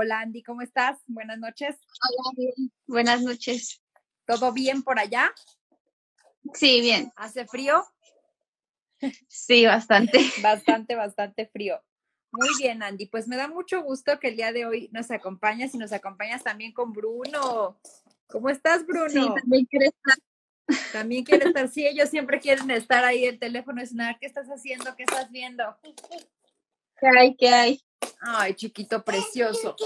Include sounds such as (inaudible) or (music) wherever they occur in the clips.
Hola Andy, ¿cómo estás? Buenas noches. Hola, bien. Buenas noches. ¿Todo bien por allá? Sí, bien. ¿Hace frío? Sí, bastante. (laughs) Bastante, bastante frío. Muy bien, Andy. Pues me da mucho gusto que el día de hoy nos acompañas y nos acompañas también con Bruno. ¿Cómo estás, Bruno? Sí, también quiere estar. También quiere estar. Sí, ellos siempre quieren estar ahí el teléfono y nada, ¿qué estás haciendo? ¿Qué estás viendo? ¿Qué hay? ¿Qué hay? Ay, chiquito precioso.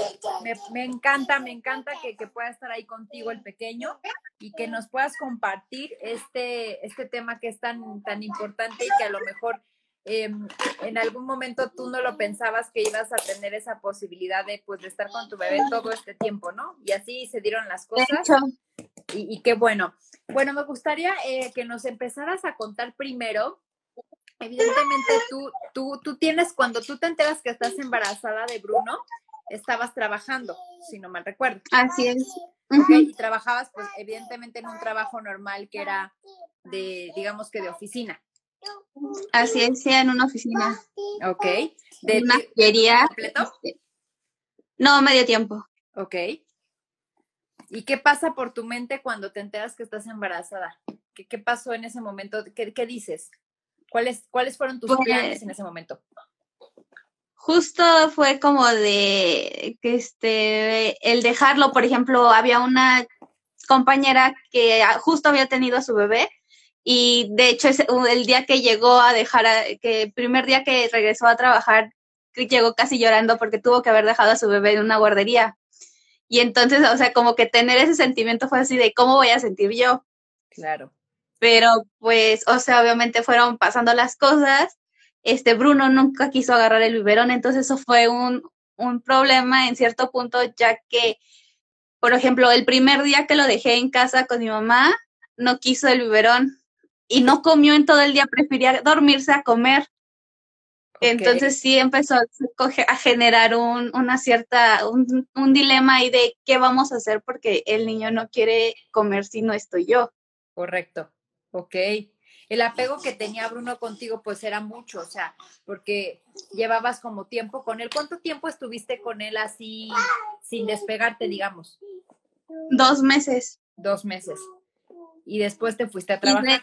Me, me encanta, me encanta que, que, pueda estar ahí contigo el pequeño y que nos puedas compartir este, este tema que es tan, tan importante y que a lo mejor eh, en algún momento tú no lo pensabas que ibas a tener esa posibilidad de, pues, de estar con tu bebé todo este tiempo, ¿no? Y así se dieron las cosas. Y, y qué bueno. Bueno, me gustaría eh, que nos empezaras a contar primero evidentemente tú, tú, tú tienes, cuando tú te enteras que estás embarazada de Bruno, estabas trabajando, si no mal recuerdo. Así es. Okay, y trabajabas, pues, evidentemente en un trabajo normal que era de, digamos que de oficina. Así es, en una oficina. Ok. ¿De una joyería? completo? No, medio tiempo. Ok. ¿Y qué pasa por tu mente cuando te enteras que estás embarazada? ¿Qué, qué pasó en ese momento? ¿Qué, qué dices? ¿Cuáles, ¿Cuáles fueron tus pues, planes en ese momento? Justo fue como de que este el dejarlo, por ejemplo, había una compañera que justo había tenido a su bebé y de hecho el día que llegó a dejar, a, que el primer día que regresó a trabajar, llegó casi llorando porque tuvo que haber dejado a su bebé en una guardería. Y entonces, o sea, como que tener ese sentimiento fue así de cómo voy a sentir yo. Claro pero pues, o sea, obviamente fueron pasando las cosas. Este Bruno nunca quiso agarrar el biberón, entonces eso fue un, un problema en cierto punto, ya que, por ejemplo, el primer día que lo dejé en casa con mi mamá, no quiso el biberón y no comió en todo el día, prefería dormirse a comer. Okay. Entonces sí empezó a generar un, una cierta, un, un dilema ahí de qué vamos a hacer porque el niño no quiere comer si no estoy yo. Correcto. Ok. El apego que tenía Bruno contigo, pues era mucho, o sea, porque llevabas como tiempo con él. ¿Cuánto tiempo estuviste con él así, sin despegarte, digamos? Dos meses. Dos meses. Y después te fuiste a trabajar.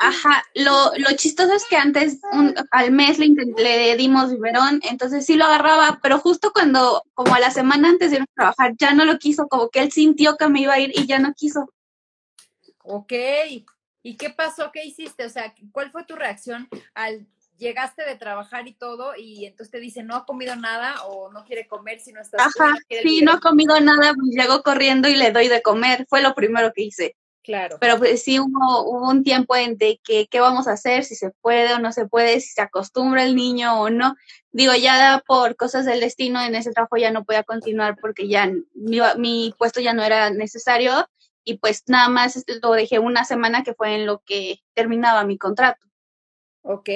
Ajá, lo, lo chistoso es que antes un, al mes le, le dimos biberón, entonces sí lo agarraba, pero justo cuando, como a la semana antes de ir a trabajar, ya no lo quiso, como que él sintió que me iba a ir y ya no quiso. Ok, ¿Y qué pasó? ¿Qué hiciste? O sea, ¿cuál fue tu reacción al llegaste de trabajar y todo y entonces te dice no ha comido nada o no quiere comer si no estás Ajá, tú, no sí, no ha comido nada, pues llego corriendo y le doy de comer, fue lo primero que hice. Claro. Pero pues sí hubo, hubo un tiempo en de que qué vamos a hacer, si se puede o no se puede, si se acostumbra el niño o no. Digo, ya por cosas del destino en ese trabajo ya no podía continuar porque ya mi, mi puesto ya no era necesario y pues nada más lo dejé una semana que fue en lo que terminaba mi contrato. Ok,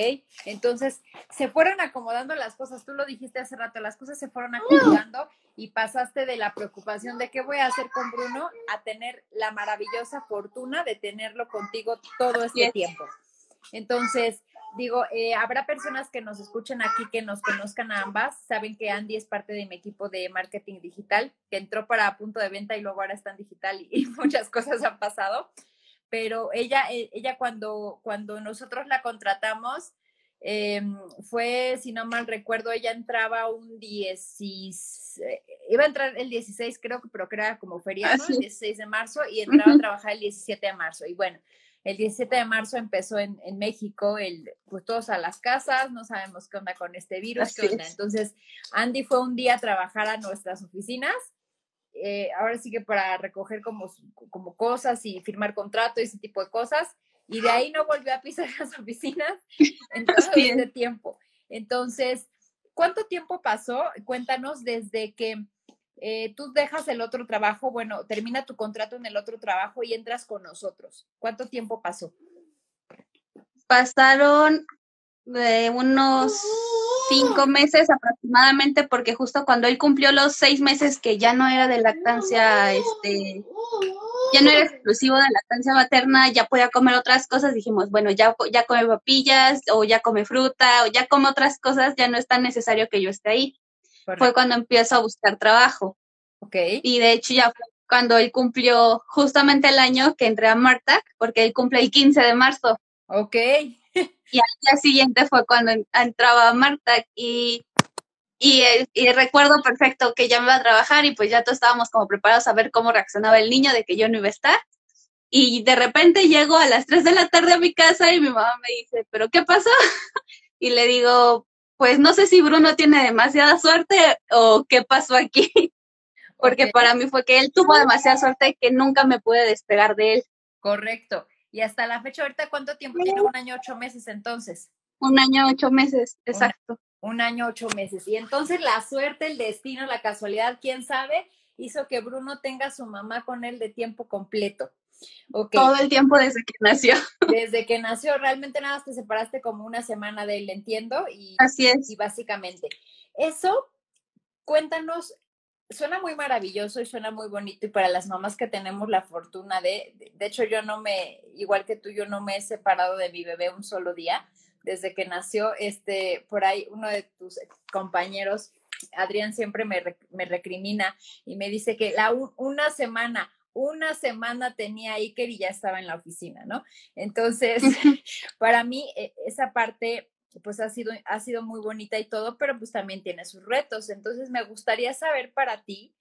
entonces se fueron acomodando las cosas, tú lo dijiste hace rato, las cosas se fueron acomodando y pasaste de la preocupación de qué voy a hacer con Bruno a tener la maravillosa fortuna de tenerlo contigo todo este yes. tiempo. Entonces, digo, eh, habrá personas que nos escuchen aquí que nos conozcan a ambas, saben que Andy es parte de mi equipo de marketing digital, que entró para punto de venta y luego ahora está en digital y, (laughs) y muchas cosas han pasado, pero ella, eh, ella cuando, cuando nosotros la contratamos, eh, fue, si no mal recuerdo, ella entraba un 16, iba a entrar el 16 creo, pero que era como feriado, el 16 de marzo, y entraba a trabajar el 17 de marzo, y bueno, el 17 de marzo empezó en, en, México, el, pues todos a las casas, no sabemos qué onda con este virus, Así qué onda. es. Entonces, Andy fue un día a trabajar a nuestras oficinas, eh, ahora sí que para recoger como, como cosas y firmar contrato y ese tipo de cosas, y de ahí no volvió a pisar (laughs) las oficinas en todo este es. tiempo. Entonces, ¿cuánto tiempo pasó? Cuéntanos desde que eh, tú dejas el otro trabajo, bueno, termina tu contrato en el otro trabajo y entras con nosotros. ¿Cuánto tiempo pasó? Pasaron eh, unos cinco meses aproximadamente, porque justo cuando él cumplió los seis meses que ya no era de lactancia, este, ya no era exclusivo de lactancia materna, ya podía comer otras cosas, dijimos, bueno, ya, ya come papillas, o ya come fruta, o ya come otras cosas, ya no es tan necesario que yo esté ahí. Fue cuando empiezo a buscar trabajo. Ok. Y de hecho ya fue cuando él cumplió justamente el año que entré a Marta, porque él cumple el 15 de marzo. Ok. (laughs) Y al día siguiente fue cuando entraba a Marta y, y, y, recuerdo perfecto que ya me iba a trabajar y pues ya todos estábamos como preparados a ver cómo reaccionaba el niño de que yo no iba a estar. Y de repente llego a las 3 de la tarde a mi casa y mi mamá me dice, ¿pero qué pasó? (laughs) y le digo, pues no sé si Bruno tiene demasiada suerte o qué pasó aquí. (laughs) Porque para mí fue que él tuvo demasiada suerte que nunca me pude despegar de él. Correcto. Y hasta la fecha, ahorita, ¿cuánto tiempo tiene? Un año, ocho meses entonces. Un año, ocho meses, exacto. Un, un año, ocho meses. Y entonces la suerte, el destino, la casualidad, quién sabe, hizo que Bruno tenga a su mamá con él de tiempo completo. Todo el tiempo desde que nació. (laughs) Desde que nació, realmente nada más te separaste como una semana de él, entiendo. Y, Así es. Y básicamente, eso, cuéntanos, suena muy maravilloso y suena muy bonito y para las mamás que tenemos la fortuna de, de, de hecho yo no me, igual que tú, yo no me he separado de mi bebé un solo día desde que nació, este, por ahí uno de tus compañeros, Adrián, siempre me, me recrimina y me dice que la, una semana, una semana tenía Iker y ya estaba en la oficina, ¿no? Entonces, (laughs) (laughs) para mí e, esa parte pues ha sido, ha sido muy bonita y todo, pero pues también tiene sus retos. Entonces, me gustaría saber para ti,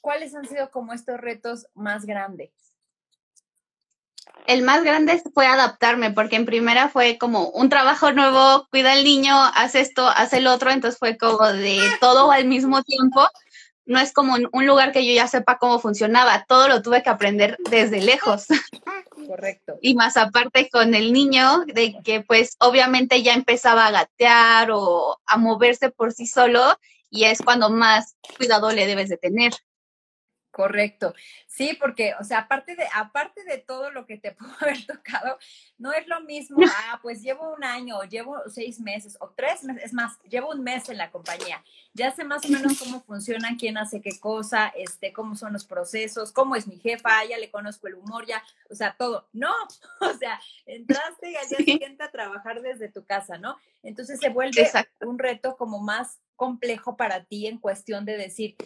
¿cuáles han sido como estos retos más grandes? El más grande fue adaptarme, porque en primera fue como un trabajo nuevo, cuida al niño, haz esto, haz el otro, entonces fue como de todo al mismo tiempo no es como un lugar que yo ya sepa cómo funcionaba, todo lo tuve que aprender desde lejos. Correcto. Y más aparte con el niño, de que pues obviamente ya empezaba a gatear o a moverse por sí solo y es cuando más cuidado le debes de tener. Correcto. Sí, porque, o sea, aparte de, aparte de todo lo que te (laughs) pudo haber tocado, no es lo mismo, (laughs) ah, pues llevo un año, llevo seis meses o tres meses, es más, llevo un mes en la compañía. Ya sé más o menos cómo funcionan, quién hace qué cosa, este, cómo son los procesos, cómo es mi jefa, ya le conozco el humor, ya, o sea, todo. No, (laughs) o sea, entraste y al día siguiente a trabajar desde tu casa, ¿no? Entonces se vuelve Exacto. un reto como más complejo para ti en cuestión de decir,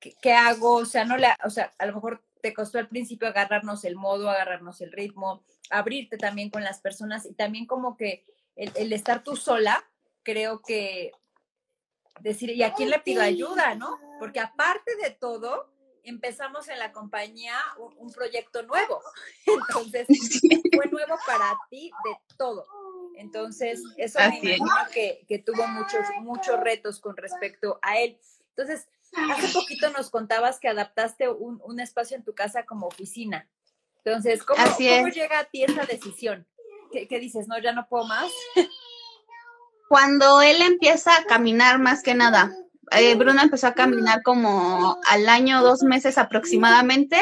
¿qué, ¿qué, hago? O sea, no le, o sea, a lo mejor te costó al principio agarrarnos el modo, agarrarnos el ritmo, abrirte también con las personas y también como que el, el estar tú sola, creo que decir, ¿y a quién le pido ayuda, no? Porque aparte de todo, empezamos en la compañía un, un proyecto nuevo. (laughs) Entonces, (laughs) fue nuevo para ti de todo. Entonces, eso Así me imagino que, que, tuvo muchos, muchos retos con respecto a él. Entonces, hace poquito nos contabas que adaptaste un, un espacio en tu casa como oficina. Entonces, ¿cómo, ¿cómo llega a ti esa decisión? ¿Qué, ¿Qué, dices? No, ya no puedo más. Cuando él empieza a caminar más que nada, eh, Bruno empezó a caminar como al año, dos meses aproximadamente,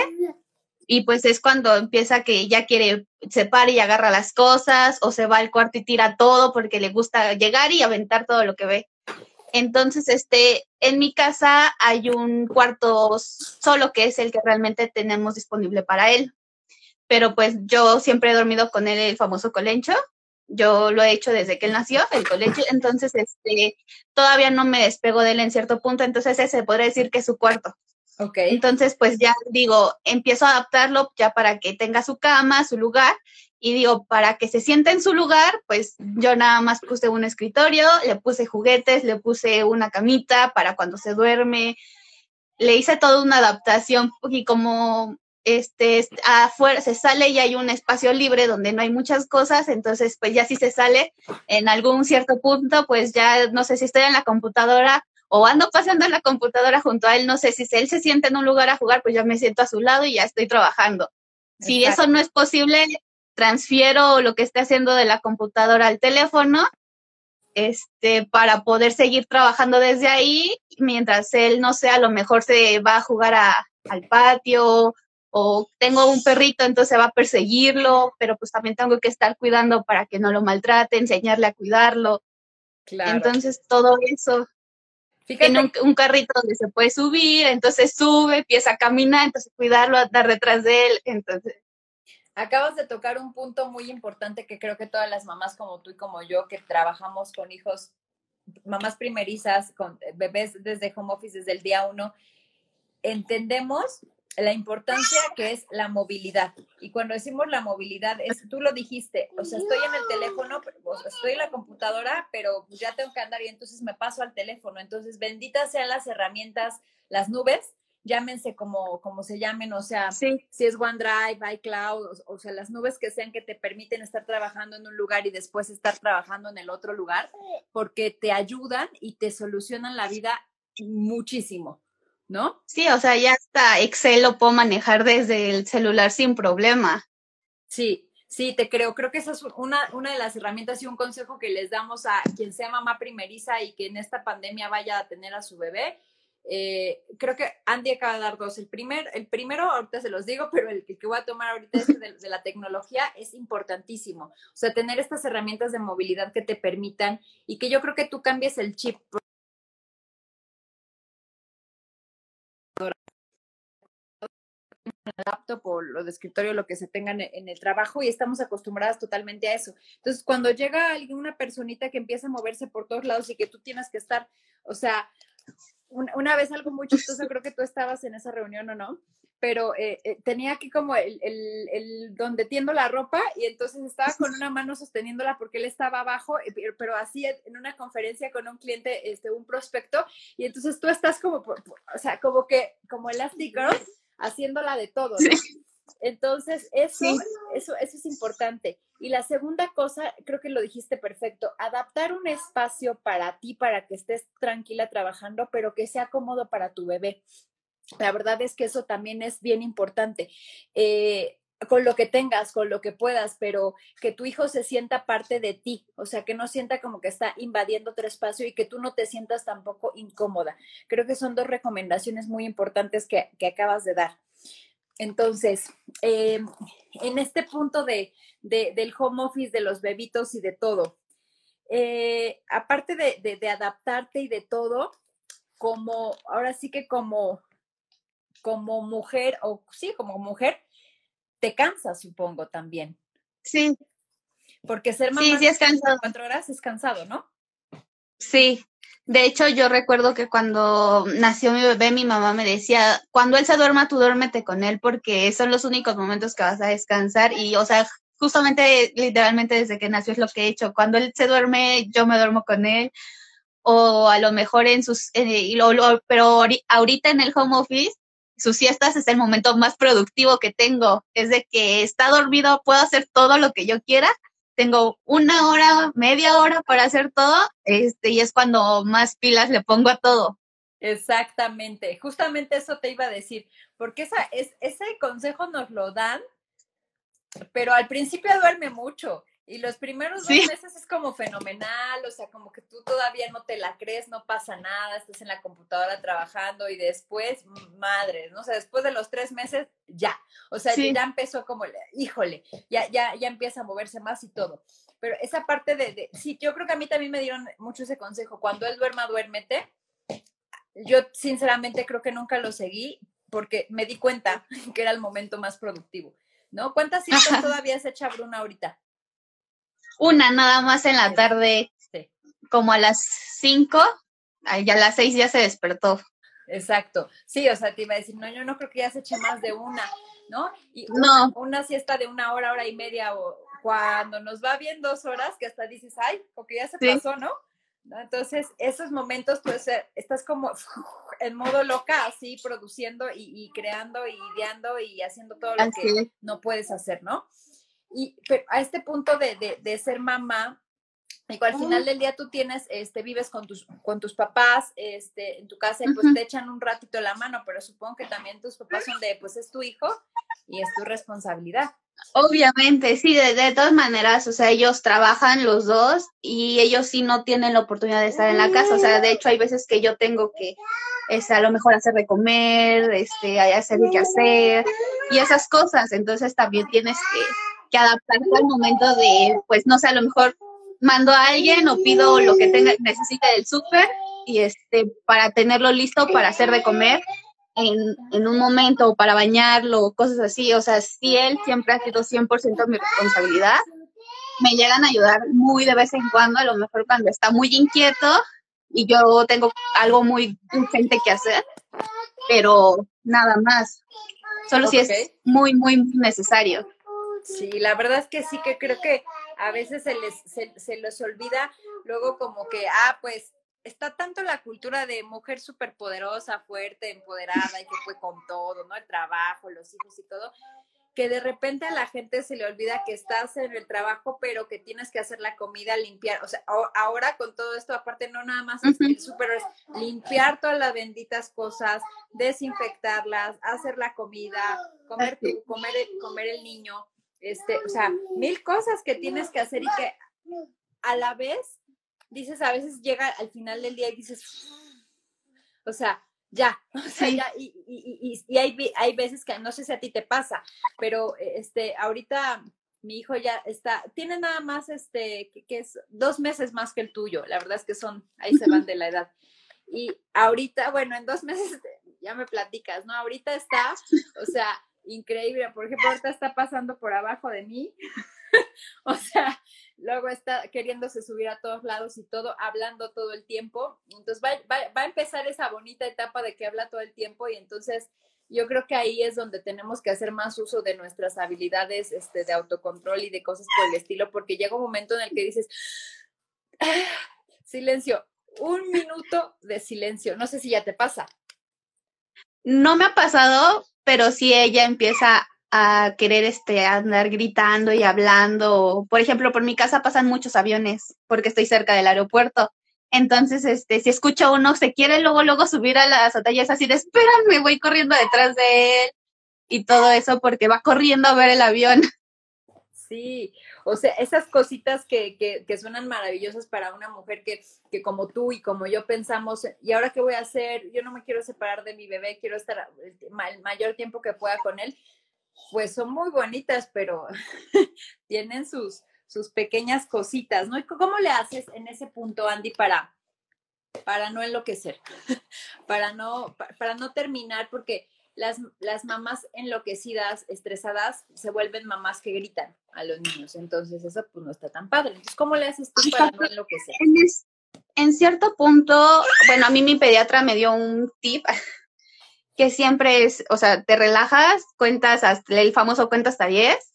y pues es cuando empieza que ya quiere, se para y agarra las cosas, o se va al cuarto y tira todo porque le gusta llegar y aventar todo lo que ve. Entonces, este, en mi casa hay un cuarto solo que es el que realmente tenemos disponible para él. Pero pues yo siempre he dormido con él el famoso colencho. Yo lo he hecho desde que él nació, el colecho. Entonces, este, todavía no me despego de él en cierto punto. Entonces, ese podría decir que es su cuarto. Ok. Entonces, pues ya digo, empiezo a adaptarlo ya para que tenga su cama, su lugar, y digo, para que se sienta en su lugar, pues yo nada más puse un escritorio, le puse juguetes, le puse una camita para cuando se duerme, le hice toda una adaptación y como este afuera se sale y hay un espacio libre donde no hay muchas cosas, entonces pues ya si se sale en algún cierto punto, pues ya no sé si estoy en la computadora o ando pasando en la computadora junto a él, no sé si él se siente en un lugar a jugar, pues ya me siento a su lado y ya estoy trabajando. Si Exacto. eso no es posible, transfiero lo que esté haciendo de la computadora al teléfono este, para poder seguir trabajando desde ahí, mientras él, no sé, a lo mejor se va a jugar a, al patio o tengo un perrito, entonces va a perseguirlo, pero pues también tengo que estar cuidando para que no lo maltrate, enseñarle a cuidarlo. Claro. Entonces todo eso. Fíjate. Un, un, carrito donde se puede subir, entonces sube, empieza a caminar, entonces cuidarlo, andar detrás de él, entonces Acabas de tocar un punto muy importante que creo que todas las mamás como tú y como yo que trabajamos con hijos mamás primerizas, con bebés desde home office desde el día uno, entendemos la importancia que es la movilidad. Y cuando decimos la movilidad, es, tú lo dijiste, o sea, estoy en el teléfono, estoy en la computadora, pero ya tengo que andar y entonces me paso al teléfono. Entonces, benditas sean las herramientas, las nubes, llámense como, como se llamen, o sea, si es OneDrive, iCloud, o, o, sea, las nubes que sean que te permiten estar trabajando en un lugar y después estar trabajando en el otro lugar, porque te ayudan y te solucionan la vida muchísimo. ¿no? Sí, o sea, ya hasta Excel lo puedo manejar desde el celular sin problema. Sí, sí, te creo. Creo que esa es una, una de las herramientas y un consejo que les damos a quien sea mamá primeriza y que en esta pandemia vaya a tener a su bebé. Eh, creo que Andy acaba de dar dos. El, primer, el primero, ahorita se los digo, (laughs) pero el que, voy a tomar ahorita es de, de, la tecnología es importantísimo. O sea, tener estas herramientas de movilidad que te permitan y que yo creo que tú cambies el chip (laughs) laptop o lo de escritorio, lo que se tengan en el trabajo y estamos acostumbradas totalmente a eso. Entonces, cuando llega alguien, una personita que empieza a moverse por todos lados y que tú tienes que estar, o sea, una, vez algo muy chistoso, (laughs) creo que tú estabas en esa reunión o no, pero eh, eh, tenía aquí como el, el, el, donde tiendo la ropa y entonces estaba con una mano sosteniéndola porque él estaba abajo, eh, pero así en una conferencia con un cliente, este, un prospecto, y entonces tú estás como, o sea, como que, como Elastic Girl, haciéndola de todo, ¿no? Entonces, eso, eso, eso es importante. Y la segunda cosa, creo que lo dijiste perfecto, adaptar un espacio para ti, para que estés tranquila trabajando, pero que sea cómodo para tu bebé. La verdad es que eso también es bien importante. Eh, con lo que tengas, con lo que puedas, pero que tu hijo se sienta parte de ti, o sea, que no sienta como que está invadiendo otro espacio y que tú no te sientas tampoco incómoda. Creo que son dos recomendaciones muy importantes que, que acabas de dar. Entonces, eh, en este punto de, de, del home office, de los bebitos y de todo, eh, aparte de, de, adaptarte y de todo, como, ahora sí que como, como mujer, o sí, como mujer, te cansa, supongo, también. Sí. Porque ser mamá sí, sí es cansado. cuatro horas es cansado, ¿no? Sí, de hecho, yo recuerdo que cuando nació mi bebé, mi mamá me decía, cuando él se duerma, tú duérmete con él porque son los únicos momentos que vas a descansar. Y, o sea, justamente, literalmente desde que nació es lo que he hecho. Cuando él se duerme, yo me duermo con él. O a lo mejor en sus, eh, lo, lo, pero ahorita en el home office, sus siestas es el momento más productivo que tengo. Es de que está dormido, puedo hacer todo lo que yo quiera tengo una hora, media hora para hacer todo, este, y es cuando más pilas le pongo a todo. Exactamente, justamente eso te iba a decir, porque esa, es, ese consejo nos lo dan, pero al principio duerme mucho y los primeros dos meses es como fenomenal, o sea, como que tú todavía no te la crees, no pasa nada, estás en la computadora trabajando y después, madre, ¿no? O sea, después de los tres meses, ya. O sea, ya empezó como, híjole, ya, ya, ya empieza a moverse más y todo. Pero esa parte de, de, sí, yo creo que a mí también me dieron mucho ese consejo, cuando él duerma, duérmete. Yo sinceramente creo que nunca lo seguí porque me di cuenta (laughs) que era el momento más productivo, ¿no? ¿Cuántas citas todavía se echa Bruna ahorita? Una nada más en la tarde, como a las cinco, y a las seis ya se despertó. Exacto. Sí, o sea, te iba a decir, no, yo no creo que ya se eche más de una, ¿no? Y no. Una, siesta de una hora, hora y media, o cuando nos va bien dos horas, que hasta dices, ay, porque ya se pasó, ¿no? Entonces, esos momentos, pues, eh, estás como (laughs) en modo loca, así, produciendo y, creando y ideando y haciendo todo lo que no puedes hacer, ¿no? Y pero a este punto de, de, de ser mamá, Digo, al final del día tú tienes, este, vives con tus, con tus papás, este, en tu casa, y pues te echan un ratito la mano, pero supongo que también tus papás son de, pues es tu hijo y es tu responsabilidad. Obviamente, sí, de, de todas maneras, o sea, ellos trabajan los dos y ellos sí no tienen la oportunidad de estar en la casa, o sea, de hecho hay veces que yo tengo que, este, a lo mejor hacer de comer, este, hacer que hacer y esas cosas, entonces también tienes que que adaptarse al momento de, pues no sé, a lo mejor mando a alguien o pido lo que tenga, necesite del súper y este, para tenerlo listo para hacer de comer en, en, un momento o para bañarlo, cosas así. O sea, si él siempre ha sido 100% mi responsabilidad. Me llegan a ayudar muy de vez en cuando, a lo mejor cuando está muy inquieto, y yo tengo algo muy urgente que hacer, pero nada más. Solo si es muy, muy necesario. Sí, la verdad es que sí, que creo que a veces se les, se, se les olvida luego como que, ah, pues está tanto la cultura de mujer superpoderosa, fuerte, empoderada y que fue con todo, ¿no? El trabajo, los hijos y todo, que de repente a la gente se le olvida que estás en el trabajo, pero que tienes que hacer la comida, limpiar, o sea, ahora con todo esto, aparte no nada más es el súper, es limpiar todas las benditas cosas, desinfectarlas, hacer la comida, comer tú, comer, comer el niño, este, o sea, mil cosas que tienes que hacer y que a la vez dices, a veces llega al final del día y dices, o sea, ya, (laughs) o sea, ya, y, y, y, hay, hay veces que no sé si a ti te pasa, pero este, ahorita mi hijo ya está, tiene nada más, este, que, es dos meses más que el tuyo, la verdad es que son, ahí se van de la edad. Y ahorita, bueno, en dos meses (laughs) ya me platicas, ¿no? Ahorita está, o sea, increíble, por ejemplo, ahorita está pasando por abajo de mí, (laughs) o sea, luego está queriéndose subir a todos lados y todo, hablando todo el tiempo. Entonces va, a empezar esa bonita etapa de que habla todo el tiempo y entonces yo creo que ahí es donde tenemos que hacer más uso de nuestras habilidades este, de autocontrol y de cosas por el estilo, porque llega un momento en el que dices, ah, silencio, un minuto de silencio. No sé si ya te pasa. No me ha pasado, pero sí ella empieza a querer este, andar gritando y hablando. Por ejemplo, por mi casa pasan muchos aviones porque estoy cerca del aeropuerto. Entonces, este, si escucha uno, se quiere luego, luego subir a las atallas así de, espérame, voy corriendo detrás de él y todo eso porque va corriendo a ver el avión. Sí, o sea, esas cositas que, que, suenan maravillosas para una mujer que, que como tú y como yo pensamos, ¿y ahora qué voy a hacer? Yo no me quiero separar de mi bebé, quiero estar el mayor tiempo que pueda con él pues son muy bonitas, pero (laughs) tienen sus, sus pequeñas cositas, ¿no? ¿Cómo le haces en ese punto, Andy, para, para no enloquecer, (laughs) para no, para no terminar, porque las, las mamás enloquecidas, estresadas, se vuelven mamás que gritan a los niños, entonces eso pues no está tan padre. Entonces, ¿cómo le haces tú para no enloquecer? En, cierto punto, bueno, a mí mi pediatra me dio un tip (laughs) que siempre es, o sea, te relajas, cuentas hasta el famoso cuenta hasta 10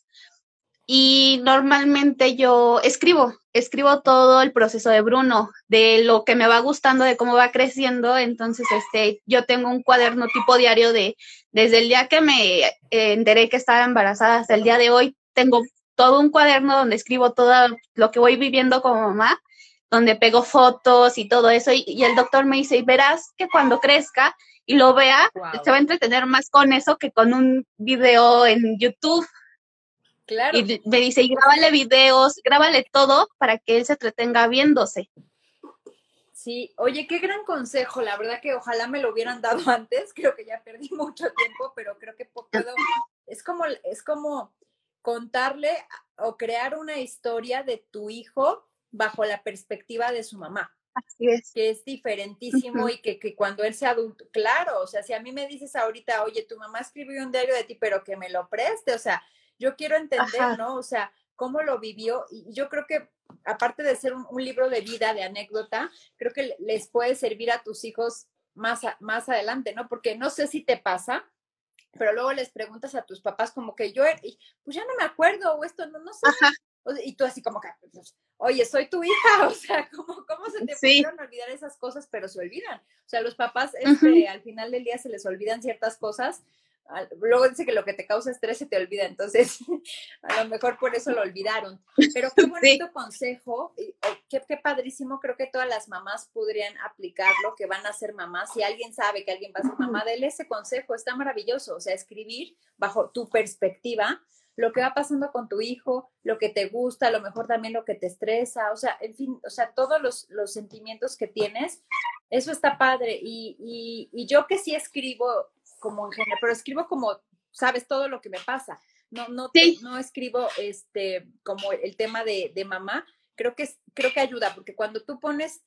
y normalmente yo escribo, escribo todo el proceso de Bruno, de lo que me va gustando, de cómo va creciendo, entonces este, yo tengo un cuaderno tipo diario de, desde el día que me eh, enteré que estaba embarazada hasta el día de hoy, tengo todo un cuaderno donde escribo todo lo que voy viviendo como mamá, donde pego fotos y todo eso, y, y el doctor me dice, y verás que cuando crezca, y lo vea, se va a entretener más con eso que con un video en YouTube. Claro. Y me dice, y grábale videos, grábale todo para que él se entretenga viéndose. Sí, oye, qué gran consejo, la verdad que ojalá me lo hubieran dado (laughs) antes, creo que ya perdí (laughs) mucho tiempo, pero creo que puedo, es como, es como contarle o crear una historia de tu hijo bajo la perspectiva de su mamá. Que es diferentísimo y que, que, cuando él sea adulto, claro, o sea, si a mí me dices ahorita, oye, tu mamá escribió un diario de ti, pero que me lo preste, o sea, yo quiero entender, ¿no? O sea, cómo lo vivió y yo creo que aparte de ser un, libro de vida, de anécdota, creo que les puede servir a tus hijos más, más adelante, ¿no? Porque no sé si te pasa, pero luego les preguntas a tus papás como que yo, pues ya no me acuerdo o esto, no, no sé. Y tú así como que, pues, oye, soy tu hija, (laughs) o sea, ¿cómo, cómo se te sí. pudieron olvidar esas cosas, pero se olvidan? O sea, los papás este, al final del día se les olvidan ciertas cosas. Luego dice que lo que te causa estrés se te olvida, entonces (laughs) a lo mejor por eso lo olvidaron. Pero qué (laughs) bonito consejo, qué, qué padrísimo, creo que todas las mamás podrían aplicarlo, que van a ser mamás. Si alguien sabe que alguien va a ser mamá, déle ese consejo, está maravilloso. O sea, escribir bajo tu perspectiva lo que va pasando con tu hijo, lo que te gusta, a lo mejor también lo que te estresa, o sea, en fin, o sea, todos los, los sentimientos que tienes, eso está padre. Y, y, yo que sí escribo como en general, pero escribo como, sabes, todo lo que me pasa. No, no, no escribo este, como el tema de, de mamá, creo que, creo que ayuda, porque cuando tú pones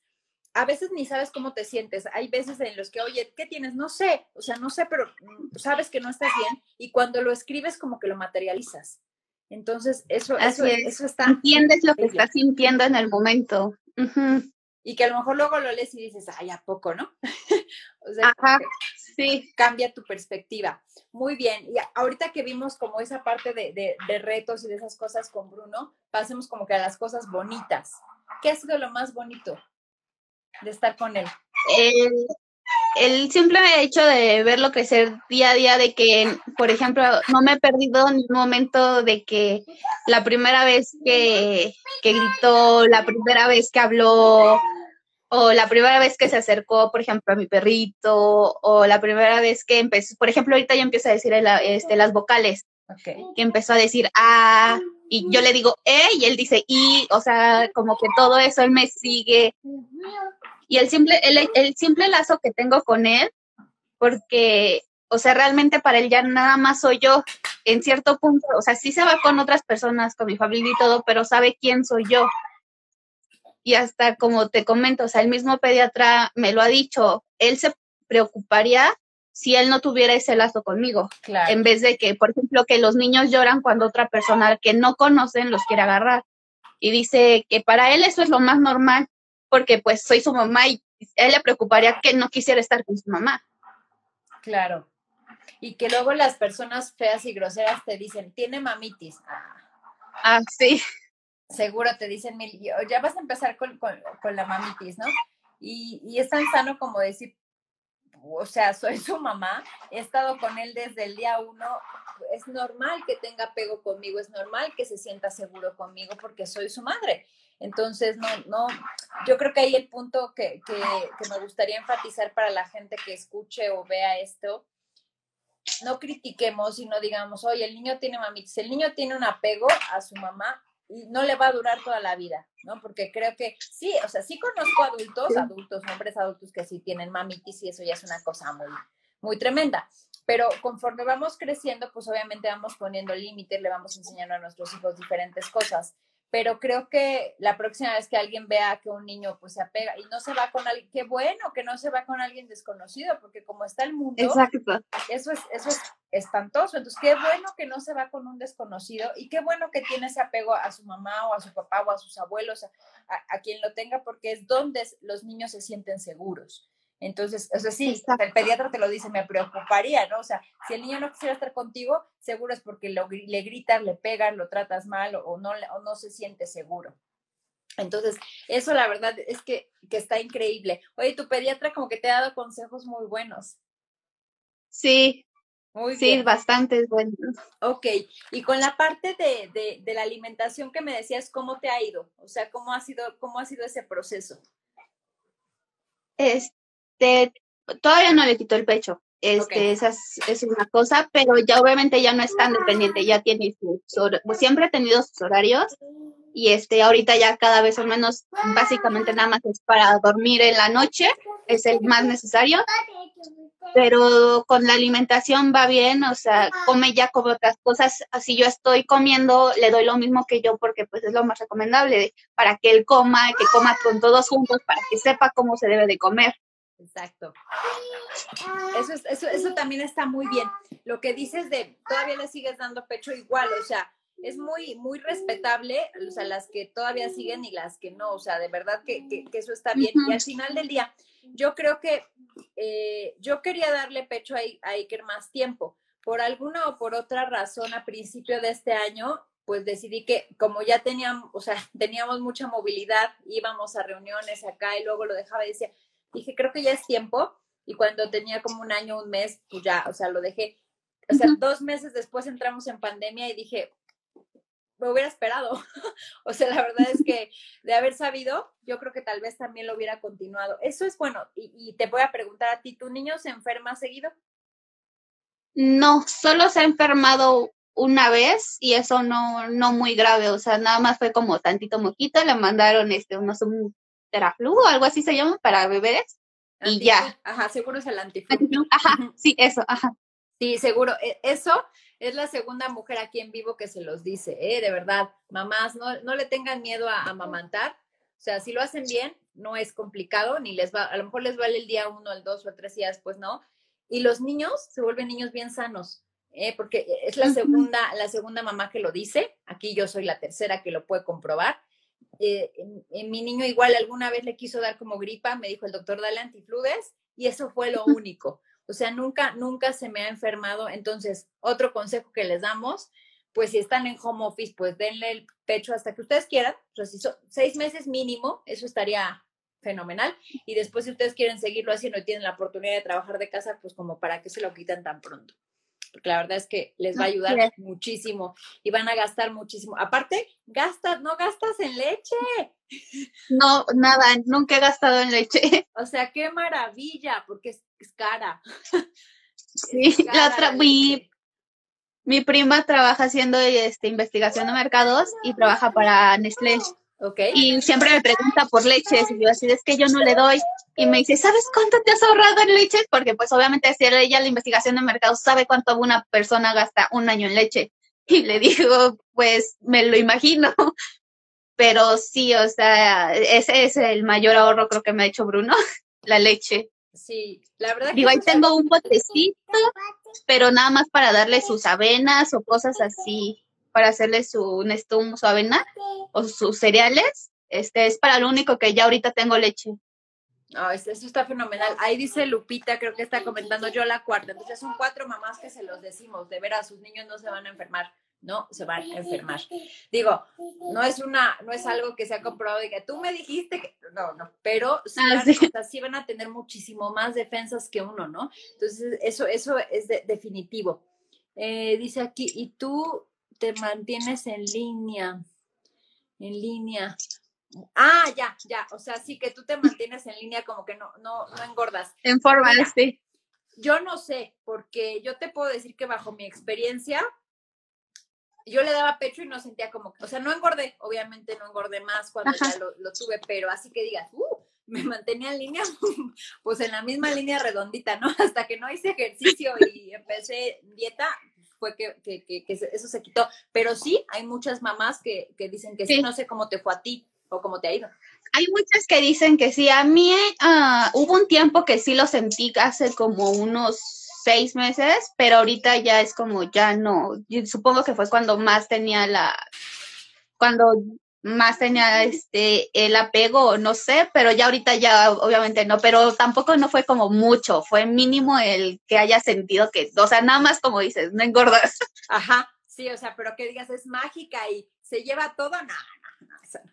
a veces ni sabes cómo te sientes. Hay veces en los que, oye, ¿qué tienes? No sé, o sea, no sé, pero mm, sabes que no estás bien y cuando lo escribes como que lo materializas. Entonces, eso, eso, eso está. Entiendes lo que estás sintiendo en el momento. y que a lo mejor luego lo lees y dices, ay, ¿a poco, no? (laughs) o sea, sí. cambia tu perspectiva. Muy bien, y ahorita que vimos como esa parte de, de, retos y de esas cosas con Bruno, pasemos como que a las cosas bonitas. ¿Qué ha sido lo más bonito de estar con él? El, el simple hecho de verlo crecer día a día, de que, por ejemplo, no me he perdido en un momento de que la primera vez que, que gritó, la primera vez que habló, o la primera vez que se acercó, por ejemplo, a mi perrito, o la primera vez que empezó, por ejemplo, ahorita ya empieza a decir este, las vocales, que empezó a decir ah, y yo le digo eh, y él dice y, o sea, como que todo eso él me sigue. Y el simple, el, el simple lazo que tengo con él, porque, o sea, realmente para él ya nada más soy yo, en cierto punto, o sea, sí se va con otras personas, con mi familia y todo, pero sabe quién soy yo y hasta como te comento, o sea, el mismo pediatra me lo ha dicho, él se preocuparía si él no tuviera ese lazo conmigo, en vez de que, por ejemplo, que los niños lloran cuando otra persona que no conocen los quiere agarrar. Y dice que para él eso es lo más normal, porque pues soy su mamá y él le preocuparía que no quisiera estar con su mamá. Claro. Y que luego las personas feas y groseras te dicen, tiene mamitis. Ah, sí seguro te dicen mil, ya vas a empezar con, la mamitis, ¿no? Y, es tan sano como decir, o sea, soy su mamá, he estado con él desde el día uno, es normal que tenga apego conmigo, es normal que se sienta seguro conmigo porque soy su madre. Entonces, no, no, yo creo que ahí el punto que, que, que me gustaría enfatizar para la gente que escuche o vea esto, no critiquemos y no digamos, oye, el niño tiene mamitis, el niño tiene un apego a su mamá, y no le va a durar toda la vida, ¿no? Porque creo que sí, o sea, sí conozco adultos, adultos, hombres adultos que sí tienen mamitis y eso ya es una cosa muy, muy tremenda. Pero conforme vamos creciendo, pues obviamente vamos poniendo límites, le vamos enseñando a nuestros hijos diferentes cosas pero creo que la próxima vez que alguien vea que un niño pues se apega y no se va con alguien, qué bueno que no se va con alguien desconocido, porque como está el mundo, eso es, eso es espantoso. Entonces, qué bueno que no se va con un desconocido y qué bueno que tiene ese apego a su mamá o a su papá o a sus abuelos, a, a quien lo tenga, porque es donde los niños se sienten seguros. Entonces, o sea, sí, el pediatra te lo dice, me preocuparía, ¿no? O sea, si el niño no quisiera estar contigo, seguro es porque le gritas, le pegas, lo tratas mal o no, o no se siente seguro. Entonces, eso la verdad es que, que está increíble. Oye, tu pediatra como que te ha dado consejos muy buenos. Sí, muy sí, bastante buenos. Ok, y con la parte de, de, de, la alimentación que me decías, ¿cómo te ha ido? O sea, ¿cómo ha sido, cómo ha sido ese proceso? Es, este, todavía no le quitó el pecho. Este, esa es, una cosa, pero ya obviamente ya no es tan dependiente, ya tiene sus, pues siempre ha tenido sus horarios y este, ahorita ya cada vez o menos, básicamente nada más es para dormir en la noche, es el más necesario, pero con la alimentación va bien, o sea, come ya como otras cosas, así yo estoy comiendo, le doy lo mismo que yo porque pues es lo más recomendable para que él coma, que coma con todos juntos, para que sepa cómo se debe de comer. Exacto. Eso, eso, eso también está muy bien. Lo que dices de todavía le sigues dando pecho igual, o sea, es muy, muy respetable, o sea, las que todavía siguen y las que no, o sea, de verdad que, eso está bien. Y al final del día, yo creo que eh, yo quería darle pecho a, a Iker más tiempo. Por alguna o por otra razón, a principio de este año, pues decidí que como ya teníamos, o sea, teníamos mucha movilidad, íbamos a reuniones acá y luego lo dejaba y decía, dije, creo que ya es tiempo. Y cuando tenía como un año, un mes, pues ya, o sea, lo dejé. O sea, dos meses después entramos en pandemia y dije, me hubiera esperado. (laughs) o sea, la verdad es que de haber sabido, yo creo que tal vez también lo hubiera continuado. Eso es bueno. Y, te voy a preguntar a ti, ¿tu niño se enferma seguido? No, solo se ha enfermado una vez y eso no, no muy grave, o sea, nada más fue como tantito moquito, le mandaron este, unos, un Teraflu o algo así se llama para bebés y ya. Ajá, seguro es el antiflu. (laughs) Ajá, sí, eso, ajá. Sí, seguro. E, eso es la segunda mujer aquí en vivo que se los dice, ¿eh? De verdad, mamás, no, no le tengan miedo a amamantar. O sea, si lo hacen bien, no es complicado, ni les va, a lo mejor les vale el día uno, el dos o el tres días después, no. Y los niños se vuelven niños bien sanos, ¿eh? porque es la segunda, la segunda mamá que lo dice. Aquí yo soy la tercera que lo puede comprobar eh, mi niño igual alguna vez le quiso dar como gripa, me dijo el doctor, dale antifludes, y eso fue lo (laughs) único. O sea, nunca, nunca se me ha enfermado. Entonces, otro consejo que les damos, pues si están en home office, pues denle el pecho hasta que ustedes quieran. O sea, si son seis meses mínimo, eso estaría fenomenal. Y después, si ustedes quieren seguirlo haciendo y tienen la oportunidad de trabajar de casa, pues como para que se lo quitan tan pronto porque la verdad es que les va a ayudar muchísimo y van a gastar muchísimo. Aparte, gastas, no gastas en leche. No, nada, nunca he gastado en leche. (laughs) O sea, qué maravilla, porque es, cara. Sí, la otra, mi, mi prima trabaja haciendo este, investigación de mercados y trabaja para Nestlé. Y siempre me pregunta por leches y yo así, es que yo no le doy. Y me dice, ¿sabes cuánto te has ahorrado en leches? Porque pues obviamente si ella la investigación de mercado sabe cuánto una persona gasta un año en leche. Y le digo, pues me lo imagino. (laughs) Pero sí, o sea, ese es el mayor ahorro creo que me ha hecho Bruno, (laughs) la leche. Sí, la verdad. Digo, ahí tengo un botecito, pero nada más para darle sus avenas o cosas así para hacerle su Nestum, su avena o sus cereales. Este es para lo único que ya ahorita tengo leche. No, eso está fenomenal. Ahí dice Lupita, creo que está comentando yo la cuarta. Entonces son cuatro mamás que se los decimos. De veras, sus niños no se van a enfermar. No se van a enfermar. Digo, no es una, no es algo que se ha comprobado de que tú me dijiste que. No, no. Pero sí, ah, van, a tener muchísimo más defensas que uno, ¿no? Entonces, eso, eso es definitivo. Eh, dice aquí, ¿y tú te mantienes en línea, en línea. Ah, ya, ya, o sea, sí que tú te mantienes en línea como que no, no, no engordas. En forma, sí. Yo no sé, porque yo te puedo decir que bajo mi experiencia, yo le daba pecho y no sentía como, o sea, no engordé, obviamente no engordé más cuando ya lo, lo, tuve, pero así que digas, uh, me mantenía en línea, (laughs) pues en la misma línea redondita, ¿no? (laughs) Hasta que no hice ejercicio y empecé dieta, fue que, que, que, eso se quitó. Pero sí, hay muchas mamás que, dicen que sí. no sé cómo te fue a ti o cómo te ha ido. Hay muchas que dicen que sí. A mí uh, hubo un tiempo que sí lo sentí hace como unos seis meses, pero ahorita ya es como ya no. Yo supongo que fue cuando más tenía la, cuando más tenía este el apego, no sé, pero ya ahorita ya obviamente no, pero tampoco no fue como mucho, fue mínimo el que haya sentido que, o sea, nada más como dices, no engordas. Ajá, sí, o sea, pero que digas es mágica y se lleva todo, no,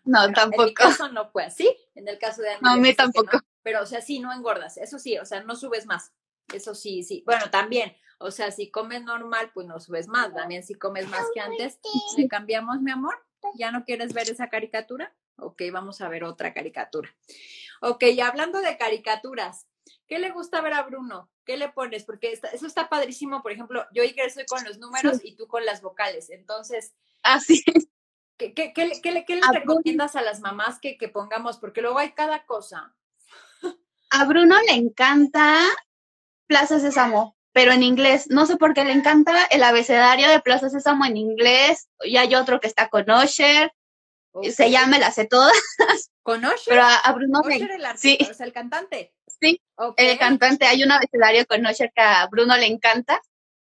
no, tampoco. En mi caso no fue así, en el caso de No, a mí tampoco. pero, o sea, sí, no engordas, eso sí, o sea, no subes más, eso sí, sí. Bueno, también, o sea, si comes normal, pues no subes más, también si comes más que antes, ¿le cambiamos, mi amor? ¿Ya no quieres ver esa caricatura? Ok, vamos a ver otra caricatura. Ok, y hablando de caricaturas, ¿qué le gusta ver a Bruno? ¿Qué le pones? Porque eso está padrísimo, por ejemplo, yo estoy con los números y tú con las vocales. Entonces, así ¿Qué, qué, qué, qué le recomiendas a las mamás que, que pongamos? Porque luego hay cada cosa. A Bruno le encanta Plaza Sésamo pero en inglés. No sé por qué le encanta el abecedario de Plaza Sésamo en inglés. Y hay otro que está con Osher. Se llama La sé todas. ¿Con Osher? Pero a, Bruno Osher el sí. o sea, el cantante. Sí, el cantante. Hay un abecedario con Osher que a Bruno le encanta.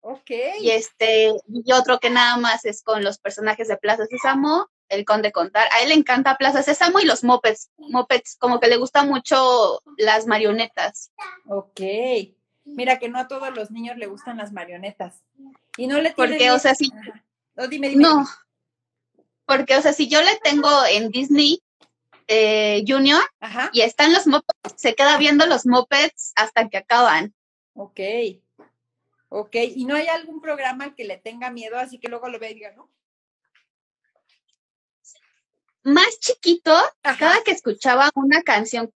Ok. Y este, y otro que nada más es con los personajes de Plaza Sésamo, el Conde Contar. A él le encanta Plaza Sésamo y los mopeds. Mopeds, como que le gustan mucho las marionetas. Ok. Mira que no a todos los niños le gustan las marionetas. Y no le Porque, o sea, si... No, dime, dime. No. Porque, o sea, si yo le tengo en Disney eh, Junior y están los mopeds, se queda viendo los mopeds hasta que acaban. Ok. Ok. ¿Y no hay algún programa al que le tenga miedo, así que luego lo vea y diga, no? Más chiquito, cada que escuchaba una canción,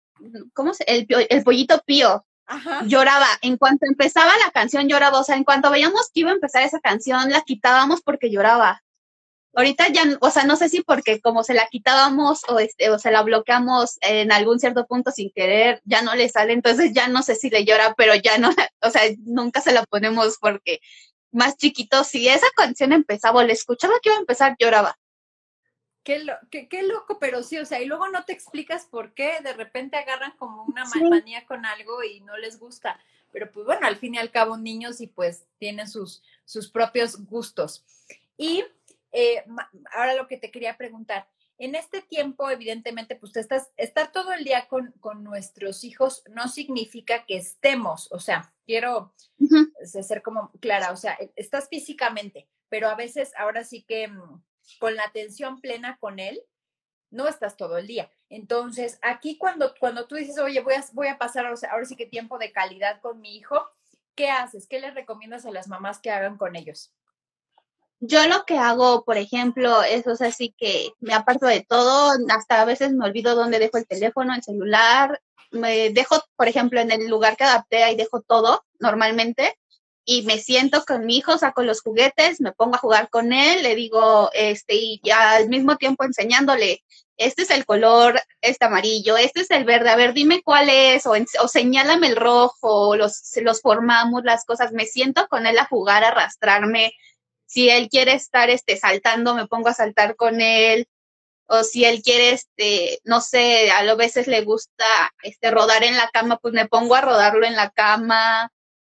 ¿cómo se? El, el pollito pío lloraba. En cuanto empezaba la canción, lloraba. O sea, en cuanto veíamos que iba a empezar esa canción, la quitábamos porque lloraba. Ahorita ya, o sea, no sé si porque como se la quitábamos o, este, o se la bloqueamos en algún cierto punto sin querer, ya no le sale, entonces ya no sé si le llora, pero ya no, o sea, nunca se la ponemos porque más chiquito, si esa canción empezaba o le escuchaba que iba a empezar, lloraba. Qué, qué, loco, pero sí, o sea, y luego no te explicas por qué de repente agarran como una manía con algo y no les gusta. Pero pues bueno, al fin y al cabo niños y pues tienen sus, sus propios gustos. Y eh, ahora lo que te quería preguntar, en este tiempo, evidentemente, pues estás, estar todo el día con, con, nuestros hijos no significa que estemos, o sea, quiero ser como clara, o sea, e, estás físicamente, pero a veces ahora sí que mm, con la atención plena con él, no estás todo el día. Entonces, aquí cuando, cuando tú dices, oye, voy a, voy a pasar ahora sí que tiempo de calidad con mi hijo, ¿qué haces? ¿Qué les recomiendas a las mamás que hagan con ellos? Yo lo que hago, por ejemplo, es, o sea, sí que me aparto de todo, hasta a veces me olvido dónde dejo el teléfono, el celular, me dejo, por ejemplo, en el lugar que adapté, ahí dejo todo normalmente y me siento con mi hijo, saco los juguetes, me pongo a jugar con él, le digo, este, y al mismo tiempo enseñándole, este es el color, este amarillo, este es el verde, a ver, dime cuál es, o, o señálame el rojo, los, los formamos las cosas, me siento con él a jugar, a arrastrarme, si él quiere estar este, saltando, me pongo a saltar con él, o si él quiere, este, no sé, a lo veces le gusta este, rodar en la cama, pues me pongo a rodarlo en la cama,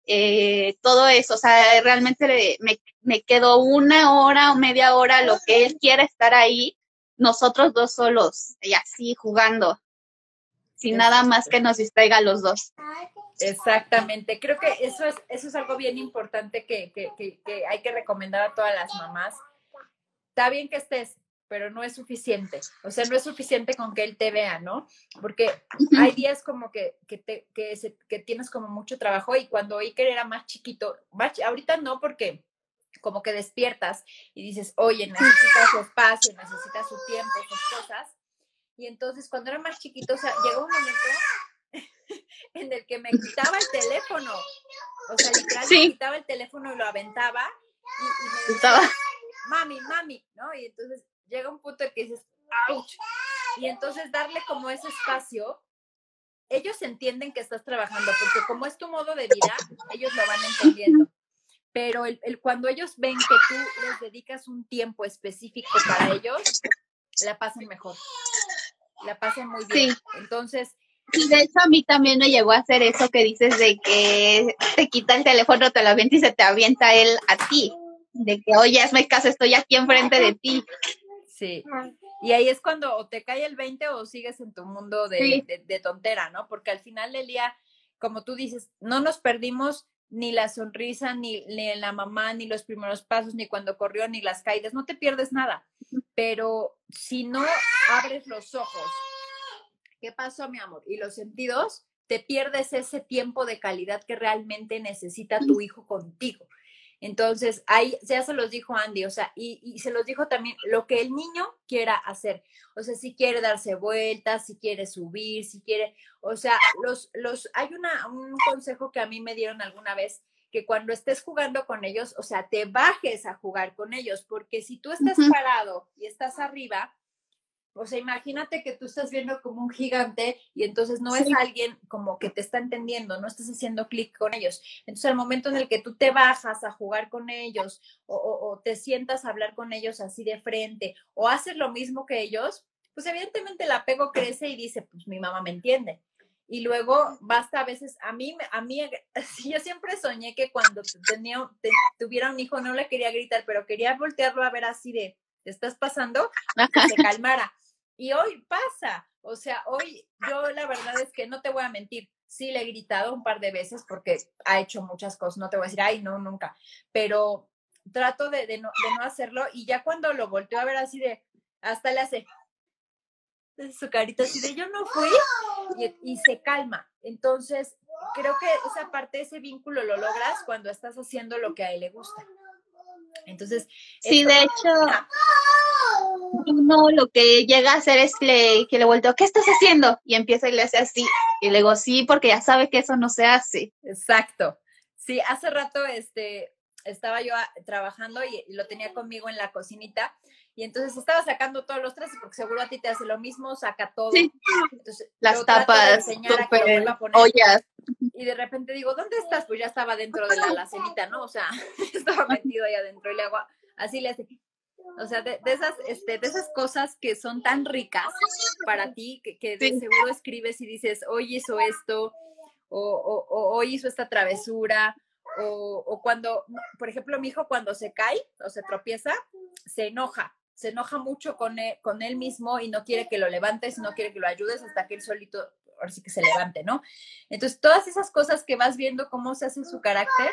eh, todo eso, o sea, realmente me, me quedo una hora o media hora, lo que él quiera estar ahí, nosotros dos solos, y así jugando, sin nada más que nos distraiga a los dos. Exactamente, creo que eso es, eso es algo bien importante que, hay que recomendar a todas las mamás. Está bien que estés, pero no es suficiente. O sea, no es suficiente con que él te vea, ¿no? Porque hay días como que, que, te, que, tienes como mucho trabajo y cuando Iker era más chiquito, ahorita no porque como que despiertas y dices, oye, necesita su espacio, necesita su tiempo, sus cosas. Y entonces cuando era más chiquito, o sea, llegó un momento (laughs) en el que me quitaba el teléfono. O sea, literalmente me quitaba el teléfono y lo aventaba y, me decía, mami, mami, ¿no? Y entonces llega un punto en que dices, ¡ouch! Y entonces darle como ese espacio, ellos entienden que estás trabajando, porque como es tu modo de vida, ellos lo van entendiendo. Pero el, cuando ellos ven que tú les dedicas un tiempo específico para ellos, la pasan mejor. La pasan muy bien. Entonces, y de hecho a mí también me llegó a hacer eso que dices de que te quita el teléfono, te lo avienta y se te avienta él a ti. De que, oye, hazme caso, estoy aquí enfrente de ti. Sí. Y ahí es cuando o te cae el 20 o sigues en tu mundo de, de, tontera, ¿no? Porque al final del día, como tú dices, no nos perdimos ni la sonrisa, ni, ni, la mamá, ni los primeros pasos, ni cuando corrió, ni las caídas, no te pierdes nada. Pero si no abres los ojos ¿Qué pasó, mi amor? Y los sentidos, te pierdes ese tiempo de calidad que realmente necesita tu hijo contigo. Entonces, ahí ya se los dijo Andy, o sea, y, se los dijo también lo que el niño quiera hacer. O sea, si quiere darse vueltas, si quiere subir, si quiere, o sea, los, los, hay una, un consejo que a mí me dieron alguna vez, que cuando estés jugando con ellos, o sea, te bajes a jugar con ellos, porque si tú estás parado y estás arriba, o sea, imagínate que tú estás viendo como un gigante y entonces no es alguien como que te está entendiendo, no estás haciendo clic con ellos. Entonces, al momento en el que tú te bajas a jugar con ellos o, te sientas a hablar con ellos así de frente o haces lo mismo que ellos, pues evidentemente el apego crece y dice, pues mi mamá me entiende. Y luego basta a veces, a mí, a mí, (laughs) yo siempre soñé que cuando tenía, tuviera un hijo no le quería gritar, pero quería voltearlo a ver así de, ¿te estás pasando? Que se (laughs) calmara. Y hoy pasa, o sea, hoy yo la verdad es que no te voy a mentir, sí le he gritado un par de veces porque ha hecho muchas cosas, no te voy a decir, ay, no, nunca, pero trato de, no, de no hacerlo y ya cuando lo volteo a ver así de, hasta le hace su carita así de, yo no fui y, y se calma. Entonces, creo que esa parte, ese vínculo lo logras cuando estás haciendo lo que a él le gusta. Entonces, sí, de hecho, uno lo que llega a hacer es que le, que le volteo, ¿qué estás haciendo? Y empieza y le hace así. Y le digo, sí, porque ya sabe que eso no se hace. Exacto. Sí, hace rato este, estaba yo ah, trabajando y, lo tenía conmigo en la cocinita. Y entonces estaba sacando todos los trastes, porque seguro a ti te hace lo mismo, saca todo. Sí. Las tapas, ollas. Y de repente digo, ¿dónde estás? Pues ya estaba dentro de la alacenita, ¿no? O sea, (laughs) estaba metido ahí adentro y le hago, así le hace, o sea, de, esas, este, de esas cosas que son tan ricas para ti, que, de seguro escribes y dices, hoy hizo esto, o, hoy hizo esta travesura, o, cuando, por ejemplo, mi hijo cuando se cae o se tropieza, se enoja. se enoja mucho con él, con él mismo y no quiere que lo levantes, no quiere que lo ayudes hasta que él solito, ahora sí que se levante, ¿no? Entonces, todas esas cosas que vas viendo cómo se hace su carácter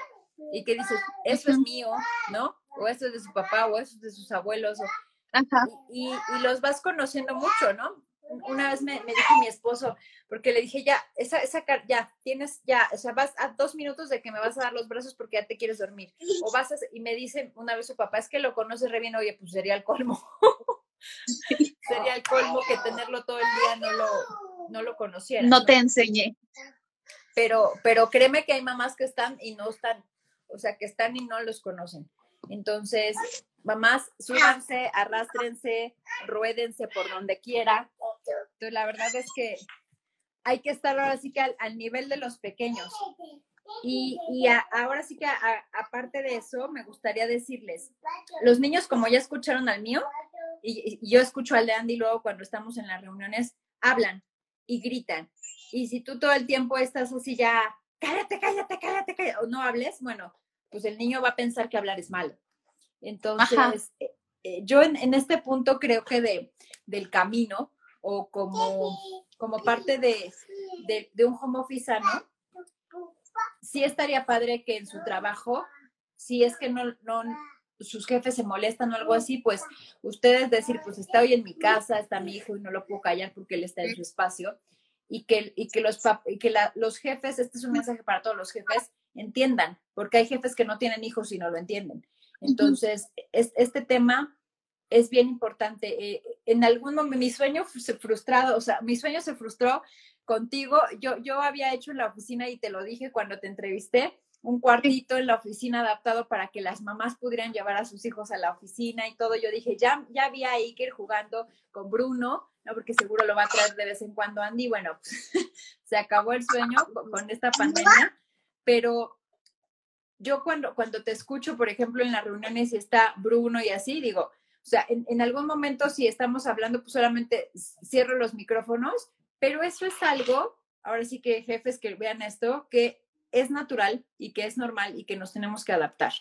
y que dices, eso es mío, ¿no? O eso es de su papá, o eso es de sus abuelos, Y, y, los vas conociendo mucho, ¿no? Una vez me, me, dijo mi esposo, porque le dije, ya, esa, esa, ya, tienes, ya, o sea, vas a dos minutos de que me vas a dar los brazos porque ya te quieres dormir. O vas a, y me dice una vez su papá, es que lo conoce re bien, oye, pues sería el colmo. (laughs) sería el colmo que tenerlo todo el día no lo, no lo conociera. No, te enseñé. Pero, pero créeme que hay mamás que están y no están, o sea, que están y no los conocen. Entonces, mamás, súbanse, (laughs) arrastrense, ruédense por donde quiera. Entonces, la verdad es que hay que estar ahora sí que al, nivel de los pequeños. Y, ahora sí que aparte de eso, me gustaría decirles, los niños como ya escucharon al mío, y, y, yo escucho al de Andy luego cuando estamos en las reuniones, hablan y gritan. Y si tú todo el tiempo estás así ya, cállate, cállate, cállate, cállate, o no hables, bueno, pues el niño va a pensar que hablar es malo. Entonces, eh, eh, yo en, este punto creo que de, del camino o como, como parte de, de, un home office sano, sí estaría padre que en su trabajo, si es que no, no sus jefes se molestan o algo así, pues ustedes decir, pues está hoy en mi casa, está mi hijo y no lo puedo callar porque él está en su espacio. Y que, y que, los, y que los jefes, este es un mensaje para todos los jefes, entiendan, porque hay jefes que no tienen hijos y no lo entienden. Entonces, es, este tema es bien importante. Eh, en algún momento mi sueño se frustrado, o sea, mi sueño se frustró contigo. Yo, yo había hecho en la oficina y te lo dije cuando te entrevisté, un cuartito en la oficina adaptado para que las mamás pudieran llevar a sus hijos a la oficina y todo. Yo dije, ya, ya vi a Iker jugando con Bruno, ¿no? Porque seguro lo va a traer de vez en cuando Andy. Bueno, (laughs) se acabó el sueño con esta pandemia pero yo cuando, cuando te escucho, por ejemplo, en las reuniones y está Bruno y así, digo, o sea, en, algún momento si estamos hablando, pues solamente cierro los micrófonos, pero eso es algo, ahora sí que jefes que vean esto, que es natural y que es normal y que nos tenemos que adaptar,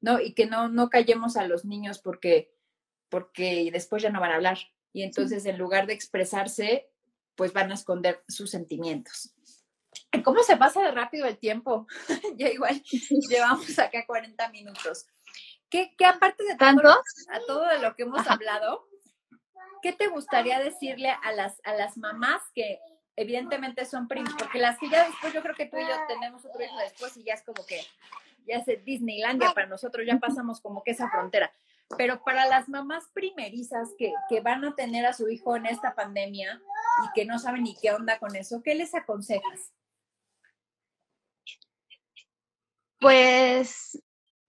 ¿no? Y que no, no callemos a los niños porque, porque después ya no van a hablar. Y entonces en lugar de expresarse, pues van a esconder sus sentimientos. ¿Cómo se pasa de rápido el tiempo? (laughs) ya igual llevamos acá 40 minutos. ¿Qué, qué aparte de todo, a todo de lo que hemos hablado, qué te gustaría decirle a las, a las mamás que evidentemente son primos? Porque las que ya después, yo creo que tú y yo tenemos otro hijo después y ya es como que ya es Disneylandia para nosotros, ya pasamos como que esa frontera. Pero para las mamás primerizas que, que van a tener a su hijo en esta pandemia y que no saben ni qué onda con eso, ¿qué les aconsejas? Pues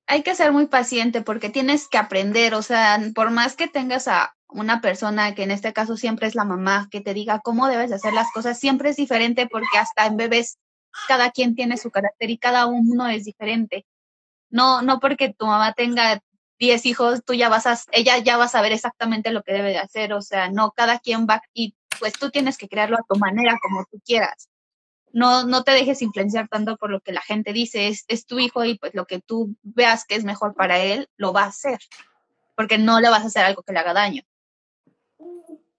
hay que ser muy paciente porque tienes que aprender, o sea, por más que tengas a una persona que en este caso siempre es la mamá, que te diga cómo debes hacer las cosas, siempre es diferente porque hasta en bebés cada quien tiene su carácter y cada uno es diferente. No, no porque tu mamá tenga 10 hijos, tú ya vas a, ella ya va a saber exactamente lo que debe de hacer, o sea, no, cada quien va y pues tú tienes que crearlo a tu manera, como tú quieras no, no te dejes influenciar tanto por lo que la gente dice, es, es tu hijo y pues lo que tú veas que es mejor para él, lo va a hacer, porque no le vas a hacer algo que le haga daño.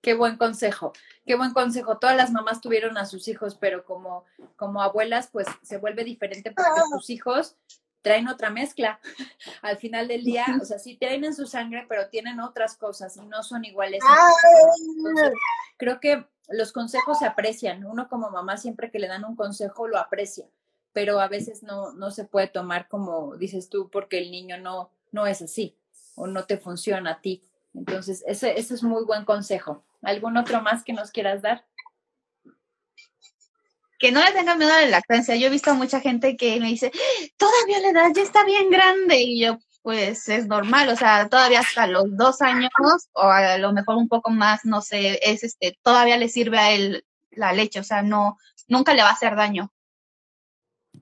Qué buen consejo, qué buen consejo. Todas las mamás tuvieron a sus hijos, pero como, como abuelas, pues se vuelve diferente porque tus hijos traen otra mezcla. (laughs) Al final del día, o sea, sí traen en su sangre, pero tienen otras cosas y no son iguales. creo que los consejos se aprecian. Uno como mamá siempre que le dan un consejo lo aprecia, pero a veces no, no se puede tomar como dices tú porque el niño no, no es así o no te funciona a ti. Entonces, ese, ese es muy buen consejo. ¿Algún otro más que nos quieras dar? Que no le tengan miedo a la lactancia. Yo he visto a mucha gente que me dice, todavía la edad ya está bien grande. Y yo, pues es normal, o sea, todavía hasta los dos años o a lo mejor un poco más, no sé, es este, todavía le sirve a él la leche, o sea, no, nunca le va a hacer daño.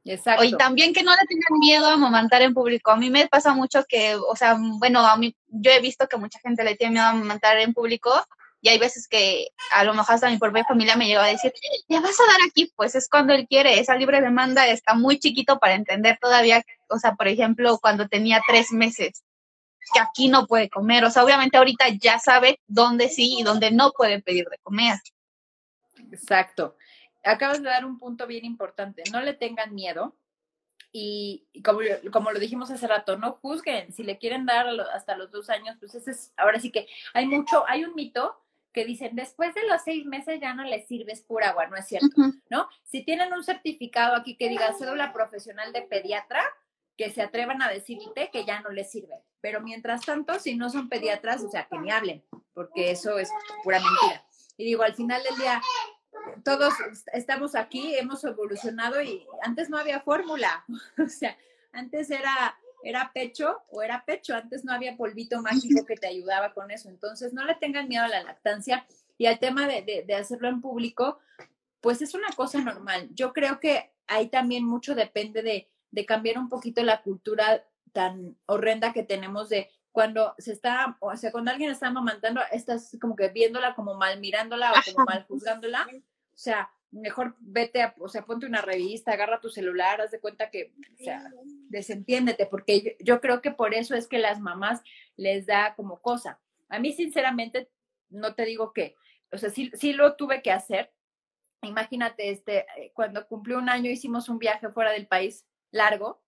Exacto. Y también que no le tengan miedo a amamantar en público. A mí me pasa mucho que, o sea, bueno, a mí, yo he visto que mucha gente le tiene miedo a amamantar en público y hay veces que a lo mejor hasta mi propia familia me llega a decir, ¿le vas a dar aquí? Pues es cuando él quiere, esa libre demanda está muy chiquito para entender todavía, o sea, por ejemplo, cuando tenía tres meses. que aquí no puede comer. O sea, obviamente ahorita ya sabe dónde sí y dónde no puede pedir de comer. Exacto. Acabas de dar un punto bien importante. No le tengan miedo. Y, como, como, lo dijimos hace rato, no juzguen. Si le quieren dar hasta los dos años, pues ese es, ahora sí que hay mucho, hay un mito que dicen, después de los seis meses ya no les sirves pura agua, no es cierto, ¿no? Si tienen un certificado aquí que diga cédula profesional de pediatra, que se atrevan a decirte que ya no les sirve. Pero mientras tanto, si no son pediatras, o sea, que ni hablen, porque eso es pura mentira. Y digo, al final del día, todos estamos aquí, hemos evolucionado y antes no había fórmula, (laughs) o sea, antes era era pecho o era pecho. Antes no había polvito mágico que te ayudaba con eso. Entonces, no le tengan miedo a la lactancia y al tema de, de, hacerlo en público, pues es una cosa normal. Yo creo que ahí también mucho depende de, de cambiar un poquito la cultura tan horrenda que tenemos de cuando se está, o sea, cuando alguien está amamantando, estás como que viéndola como mal mirándola o como mal juzgándola. O sea, mejor vete, a, o sea, ponte una revista, agarra tu celular, haz de cuenta que, o sea, desentiéndete, porque yo, creo que por eso es que las mamás les da como cosa. A mí, sinceramente, no te digo que, o sea, sí, sí lo tuve que hacer. Imagínate, este, eh, cuando cumplió un año hicimos un viaje fuera del país largo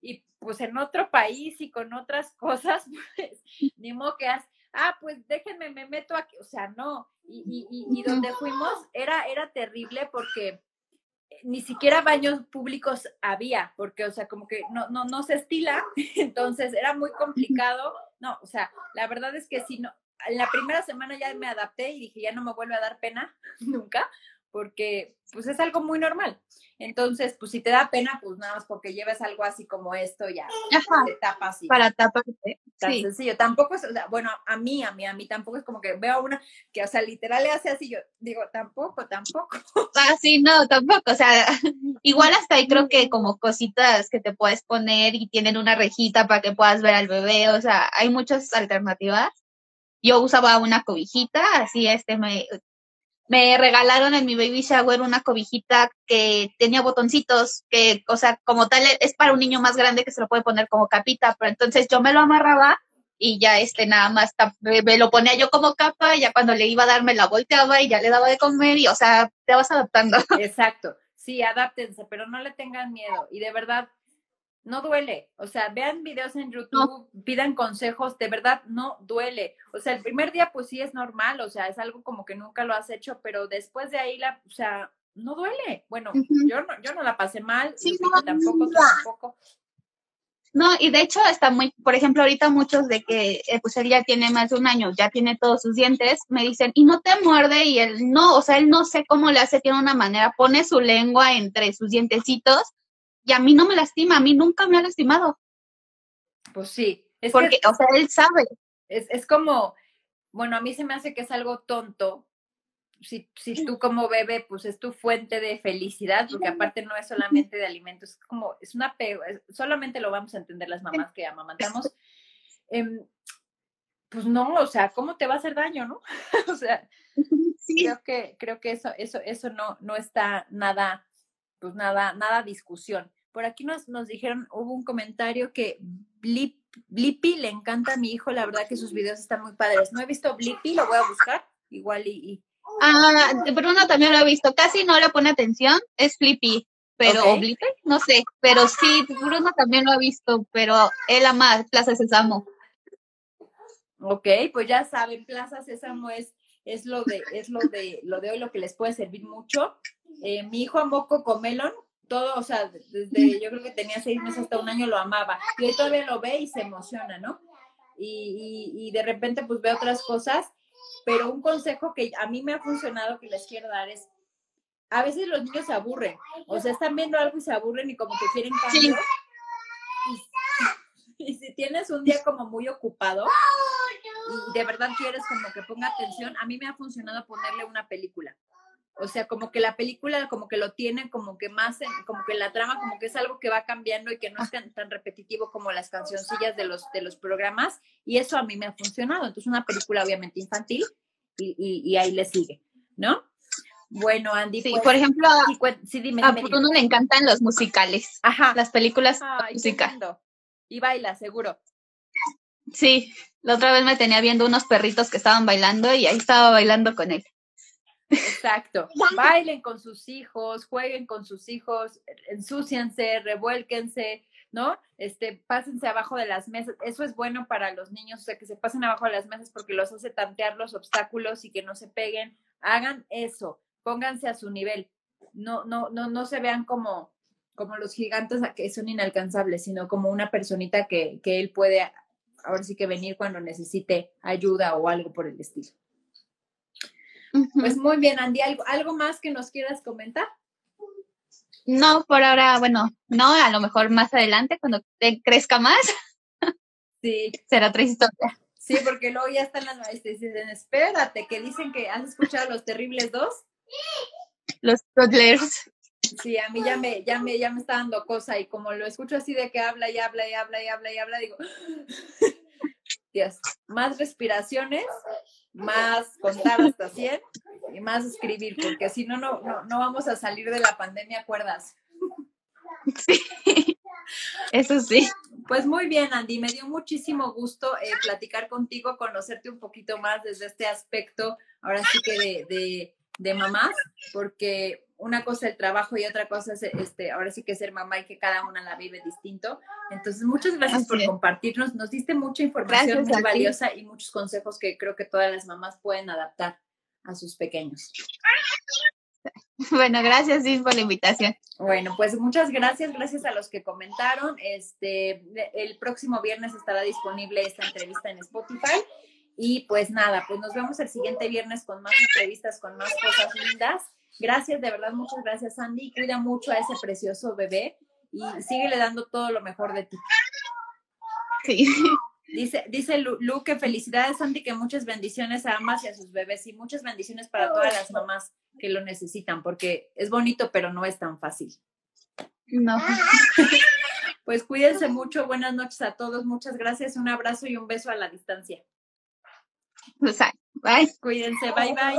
y pues en otro país y con otras (laughs) cosas, pues ni que ah, pues déjenme, me meto aquí, o sea, no, y, y, y, donde fuimos era, era terrible porque ni siquiera baños públicos había, porque, o sea, como que no, no, no se estila, (laughs) entonces era muy complicado, no, o sea, la verdad es que si no, en la primera semana ya me adapté y dije, ya no me vuelve a dar pena (laughs) nunca, porque pues es algo muy normal. Entonces, pues si te da pena, pues nada más porque lleves algo así como esto, ya te tapas. Para taparte. Tan sencillo. Tampoco es, o sea, bueno, a mí, a mí, a mí tampoco es como que veo una que, o sea, literal le hace así, yo digo, tampoco, tampoco. (laughs) Ah, sí, no, tampoco. O sea, (laughs) igual hasta ahí creo que como cositas que te puedes poner y tienen una rejita para que puedas ver al bebé. O sea, hay muchas alternativas. Yo usaba una cobijita, así este me me regalaron en mi baby shower una cobijita que tenía botoncitos, que, o sea, como tal, es para un niño más grande que se lo puede poner como capita, pero entonces yo me lo amarraba y ya este nada más me, lo ponía yo como capa y ya cuando le iba a dar me la volteaba y ya le daba de comer y, o sea, te vas adaptando. Exacto. Sí, adáptense, pero no le tengan miedo. Y de verdad, no duele. O sea, vean videos en YouTube, pidan consejos, de verdad no duele. O sea, el primer día pues sí es normal, o sea, es algo como que nunca lo has hecho, pero después de ahí la, o sea, no duele. Bueno, yo no, yo no la pasé mal, sí, no, tampoco, tampoco. No, y de hecho está muy, por ejemplo, ahorita muchos de que eh, pues él ya tiene más de un año, ya tiene todos sus dientes, me dicen, y no te muerde, y él no, o sea, él no sé cómo le hace, tiene una manera, pone su lengua entre sus dientecitos y a mí no me lastima, a mí nunca me ha lastimado. Pues sí. Es Porque, o sea, él sabe. Es, es, como, bueno, a mí se me hace que es algo tonto. Si, si tú como bebé, pues es tu fuente de felicidad, porque aparte no es solamente de alimentos, es como, es una, solamente lo vamos a entender las mamás que amamantamos. Eh, pues no, o sea, ¿cómo te va a hacer daño, no? (laughs) o sea, sí. creo que, creo que eso, eso, eso no, no está nada, pues nada, nada discusión. Por aquí nos, nos dijeron, hubo un comentario que Blip, Blippi le encanta a mi hijo, la verdad que sus videos están muy padres. No he visto Blippi, lo voy a buscar, igual y... Ah, Bruno también lo ha visto, casi no le pone atención, es Flippy, pero Blippi, no sé, pero sí, Bruno también lo ha visto, pero él ama Plaza Sésamo. Ok, pues ya saben, Plaza Sésamo es, es lo de, es lo de, lo de hoy lo que les puede servir mucho. Eh, mi hijo amó Cocomelon, todo, o sea, desde yo creo que tenía seis meses hasta un año lo amaba. Y hoy todavía lo ve y se emociona, ¿no? Y, y, de repente pues ve otras cosas, pero un consejo que a mí me ha funcionado que les quiero dar es, a veces los niños se aburren, o sea, están viendo algo y se aburren y como que quieren cambio. Y, (laughs) y si tienes un día como muy ocupado y de verdad quieres como que ponga atención, a mí me ha funcionado ponerle una película. O sea, como que la película como que lo tiene como que más, como que la trama como que es algo que va cambiando y que no es tan, repetitivo como las cancioncillas de los, de los programas y eso a mí me ha funcionado. Entonces una película obviamente infantil y, y, ahí le sigue, ¿no? Bueno, Andy. Sí, pues, por ejemplo, sí, dime, a Bruno le encantan los musicales. Ajá. Las películas musicales. Y baila, seguro. Sí, la otra vez me tenía viendo unos perritos que estaban bailando y ahí estaba bailando con él. Exacto. (laughs) Bailen con sus hijos, jueguen con sus hijos, ensúcianse, revuélquense, ¿no? Este, pásense abajo de las mesas. Eso es bueno para los niños, o sea, que se pasen abajo de las mesas porque los hace tantear los obstáculos y que no se peguen. Hagan eso, pónganse a su nivel. No, no, no, no se vean como, como los gigantes que son inalcanzables, sino como una personita que, que él puede ahora sí que venir cuando necesite ayuda o algo por el estilo. Pues muy bien, Andy, ¿algo, ¿algo más que nos quieras comentar? No, por ahora, bueno, no, a lo mejor más adelante, cuando te crezca más. (laughs) Sí. Será otra historia. Sí, porque luego ya están las maestras y dicen, espérate, que dicen que has escuchado Los Terribles Dos. Los toddlers. Sí, a mí ya me, ya me, ya me está dando cosa y como lo escucho así de que habla y habla y habla y habla y habla, digo, (laughs) Dios, más respiraciones, más contar hasta 100 y más escribir, porque si no, no, no vamos a salir de la pandemia, ¿acuerdas? Sí, eso sí. Pues muy bien, Andy, me dio muchísimo gusto eh, platicar contigo, conocerte un poquito más desde este aspecto, ahora sí que de, de, de mamás, porque una cosa es el trabajo y otra cosa es, este, ahora sí que ser mamá y que cada una la vive distinto. Entonces, muchas gracias por compartirnos. Nos diste mucha información muy valiosa y muchos consejos que creo que todas las mamás pueden adaptar a sus pequeños. (laughs) Bueno, gracias, sí, por la invitación. Bueno, pues muchas gracias, gracias a los que comentaron. Este, el próximo viernes estará disponible esta entrevista en Spotify. Y pues nada, pues nos vemos el siguiente viernes con más entrevistas, con más cosas lindas. Gracias, de verdad, muchas gracias, Sandy. Cuida mucho a ese precioso bebé y síguele dando todo lo mejor de ti. Sí. Dice, dice Lu, que felicidades, Sandy, que muchas bendiciones a ambas y a sus bebés y muchas bendiciones para todas las mamás que lo necesitan, porque es bonito, pero no es tan fácil. No. Pues cuídense mucho, buenas noches a todos, muchas gracias, un abrazo y un beso a la distancia. Bye. Cuídense, bye bye.